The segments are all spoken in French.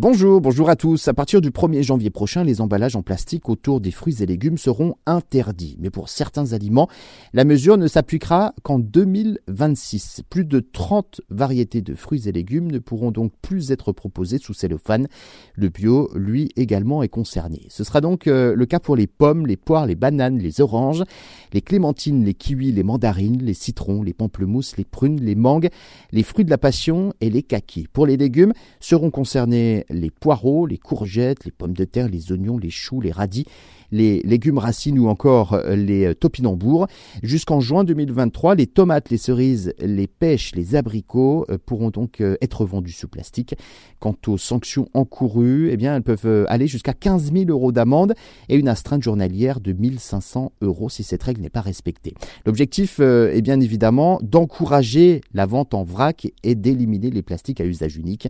Bonjour, bonjour à tous. À partir du 1er janvier prochain, les emballages en plastique autour des fruits et légumes seront interdits. Mais pour certains aliments, la mesure ne s'appliquera qu'en 2026. Plus de 30 variétés de fruits et légumes ne pourront donc plus être proposées sous cellophane. Le bio, lui, également est concerné. Ce sera donc euh, le cas pour les pommes, les poires, les bananes, les oranges, les clémentines, les kiwis, les mandarines, les citrons, les pamplemousses, les prunes, les mangues, les fruits de la passion et les kakis. Pour les légumes, seront concernés les poireaux, les courgettes, les pommes de terre, les oignons, les choux, les radis, les légumes racines ou encore euh, les euh, topinambours. Jusqu'en juin 2023, les tomates, les cerises, les pêches, les abricots euh, pourront donc être vendus sous plastique. Quant aux sanctions encourues, eh bien, elles peuvent aller jusqu'à 15 000 euros d'amende et une astreinte journalière de 1500 euros si cette règle n'est pas respectée. L'objectif est bien évidemment d'encourager la vente en vrac et d'éliminer les plastiques à usage unique.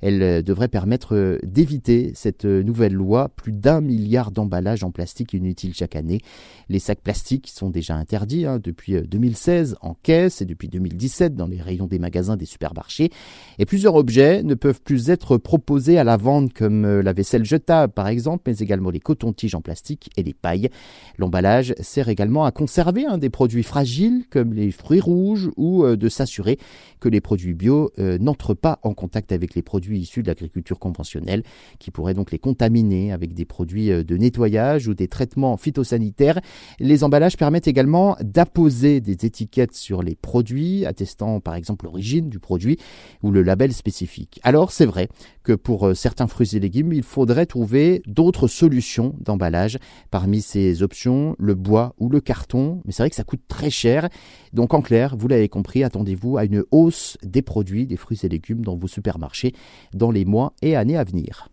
Elle devrait permettre d'éviter cette nouvelle loi. Plus d'un milliard d'emballages en plastique plastique inutile chaque année. Les sacs plastiques sont déjà interdits hein, depuis 2016 euh, en caisse et depuis 2017 dans les rayons des magasins des supermarchés. Et plusieurs objets ne peuvent plus être proposés à la vente comme euh, la vaisselle jetable par exemple, mais également les cotons-tiges en plastique et les pailles. L'emballage sert également à conserver hein, des produits fragiles comme les fruits rouges ou euh, de s'assurer que les produits bio n'entrent pas en contact avec les produits issus de l'agriculture conventionnelle qui pourraient donc les contaminer avec des produits de nettoyage des traitements phytosanitaires. Les emballages permettent également d'apposer des étiquettes sur les produits, attestant par exemple l'origine du produit ou le label spécifique. Alors c'est vrai que pour euh, certains fruits et légumes, il faudrait trouver d'autres solutions d'emballage. Parmi ces options, le bois ou le carton, mais c'est vrai que ça coûte très cher. Donc en clair, vous l'avez compris, attendez-vous à une hausse des produits, des fruits et légumes dans vos supermarchés dans les mois et années à venir.